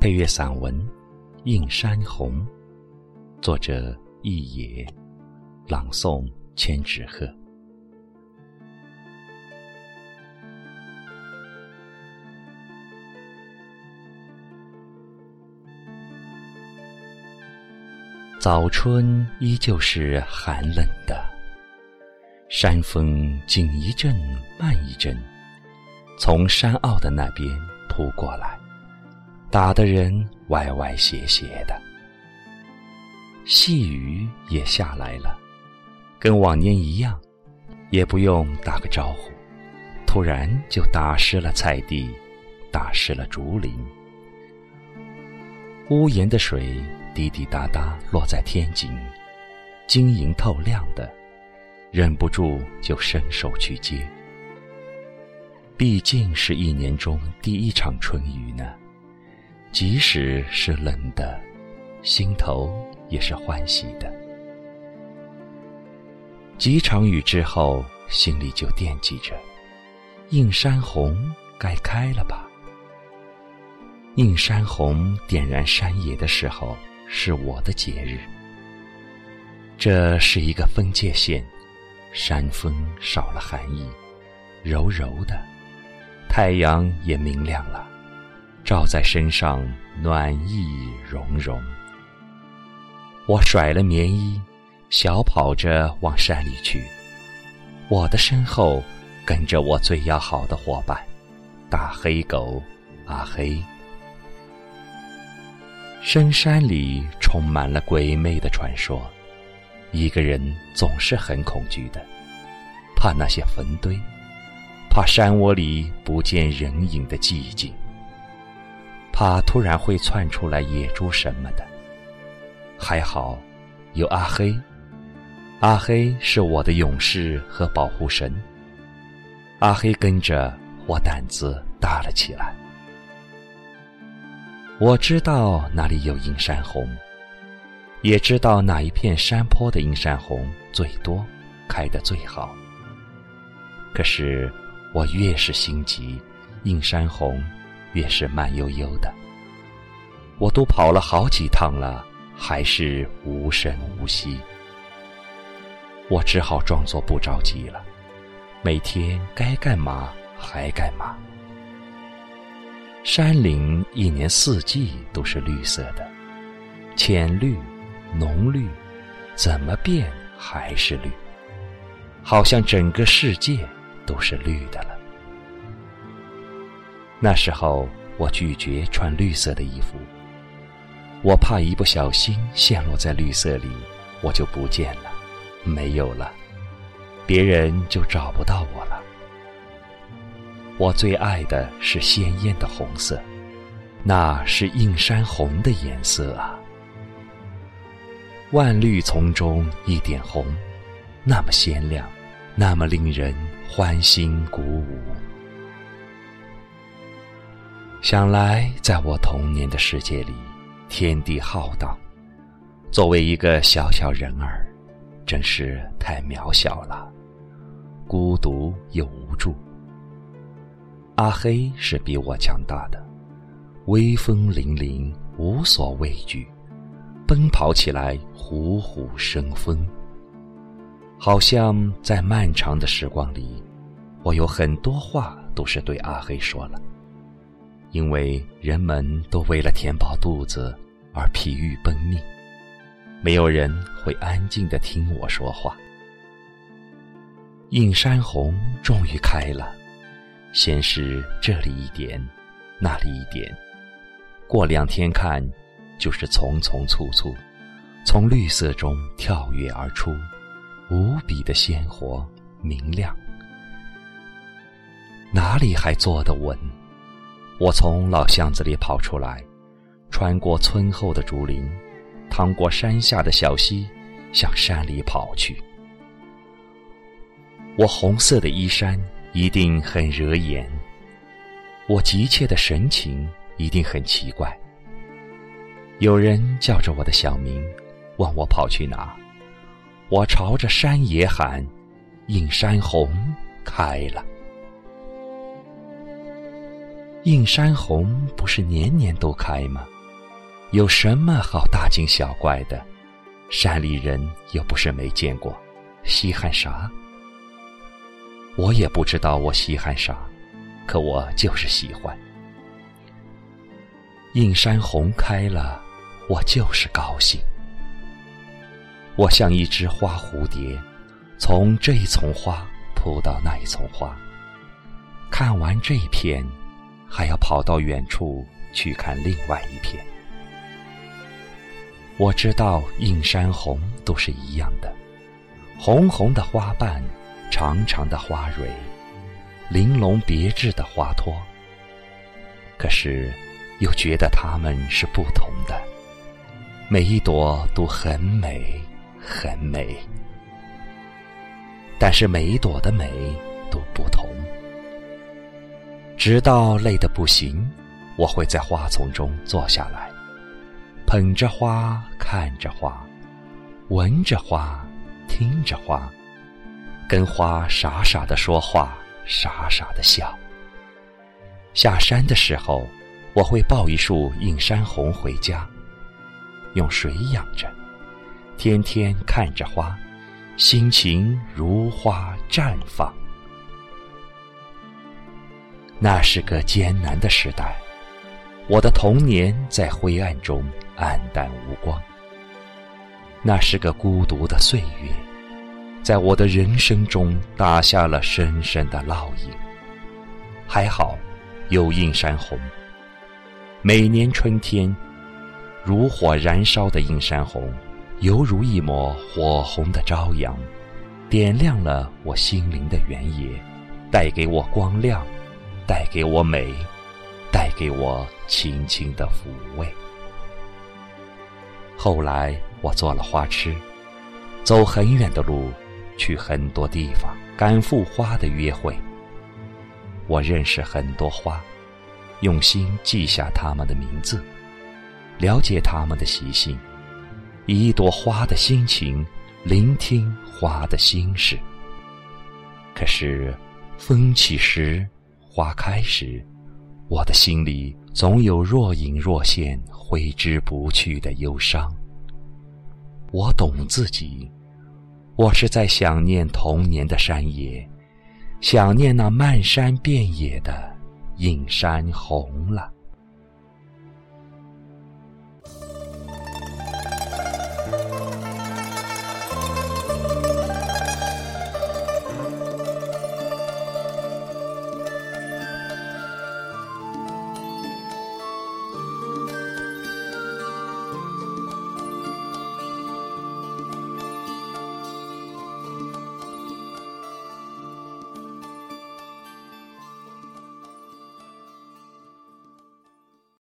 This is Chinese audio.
配乐散文《映山红》，作者易野，朗诵千纸鹤。早春依旧是寒冷的，山风紧一阵慢一阵，从山坳的那边扑过来。打的人歪歪斜斜的，细雨也下来了，跟往年一样，也不用打个招呼，突然就打湿了菜地，打湿了竹林。屋檐的水滴滴答答落在天井，晶莹透亮的，忍不住就伸手去接。毕竟是一年中第一场春雨呢。即使是冷的，心头也是欢喜的。几场雨之后，心里就惦记着，映山红该开了吧？映山红点燃山野的时候，是我的节日。这是一个分界线，山峰少了寒意，柔柔的，太阳也明亮了。照在身上，暖意融融。我甩了棉衣，小跑着往山里去。我的身后跟着我最要好的伙伴——大黑狗阿黑。深山里充满了鬼魅的传说，一个人总是很恐惧的，怕那些坟堆，怕山窝里不见人影的寂静。怕突然会窜出来野猪什么的，还好有阿黑，阿黑是我的勇士和保护神。阿黑跟着我，胆子大了起来。我知道哪里有映山红，也知道哪一片山坡的映山红最多，开得最好。可是我越是心急，映山红。越是慢悠悠的，我都跑了好几趟了，还是无声无息。我只好装作不着急了，每天该干嘛还干嘛。山林一年四季都是绿色的，浅绿、浓绿，怎么变还是绿，好像整个世界都是绿的了。那时候，我拒绝穿绿色的衣服。我怕一不小心陷落在绿色里，我就不见了，没有了，别人就找不到我了。我最爱的是鲜艳的红色，那是映山红的颜色啊！万绿丛中一点红，那么鲜亮，那么令人欢欣鼓舞。想来，在我童年的世界里，天地浩荡，作为一个小小人儿，真是太渺小了，孤独又无助。阿黑是比我强大的，威风凛凛，无所畏惧，奔跑起来虎虎生风。好像在漫长的时光里，我有很多话都是对阿黑说了。因为人们都为了填饱肚子而疲于奔命，没有人会安静的听我说话。映山红终于开了，先是这里一点，那里一点，过两天看，就是丛丛簇簇，从绿色中跳跃而出，无比的鲜活明亮。哪里还坐得稳？我从老巷子里跑出来，穿过村后的竹林，趟过山下的小溪，向山里跑去。我红色的衣衫一定很惹眼，我急切的神情一定很奇怪。有人叫着我的小名，问我跑去哪，我朝着山野喊：“映山红开了。”映山红不是年年都开吗？有什么好大惊小怪的？山里人又不是没见过，稀罕啥？我也不知道我稀罕啥，可我就是喜欢。映山红开了，我就是高兴。我像一只花蝴蝶，从这一丛花扑到那一丛花，看完这一片，还要跑到远处去看另外一片。我知道映山红都是一样的，红红的花瓣，长长的花蕊，玲珑别致的花托。可是，又觉得它们是不同的，每一朵都很美。很美，但是每一朵的美都不同。直到累得不行，我会在花丛中坐下来，捧着花，看着花，闻着花，听着花，跟花傻傻的说话，傻傻的笑。下山的时候，我会抱一束映山红回家，用水养着。天天看着花，心情如花绽放。那是个艰难的时代，我的童年在灰暗中黯淡无光。那是个孤独的岁月，在我的人生中打下了深深的烙印。还好，有映山红。每年春天，如火燃烧的映山红。犹如一抹火红的朝阳，点亮了我心灵的原野，带给我光亮，带给我美，带给我轻轻的抚慰。后来我做了花痴，走很远的路，去很多地方，赶赴花的约会。我认识很多花，用心记下它们的名字，了解它们的习性。以一朵花的心情，聆听花的心事。可是，风起时，花开时，我的心里总有若隐若现、挥之不去的忧伤。我懂自己，我是在想念童年的山野，想念那漫山遍野的映山红了。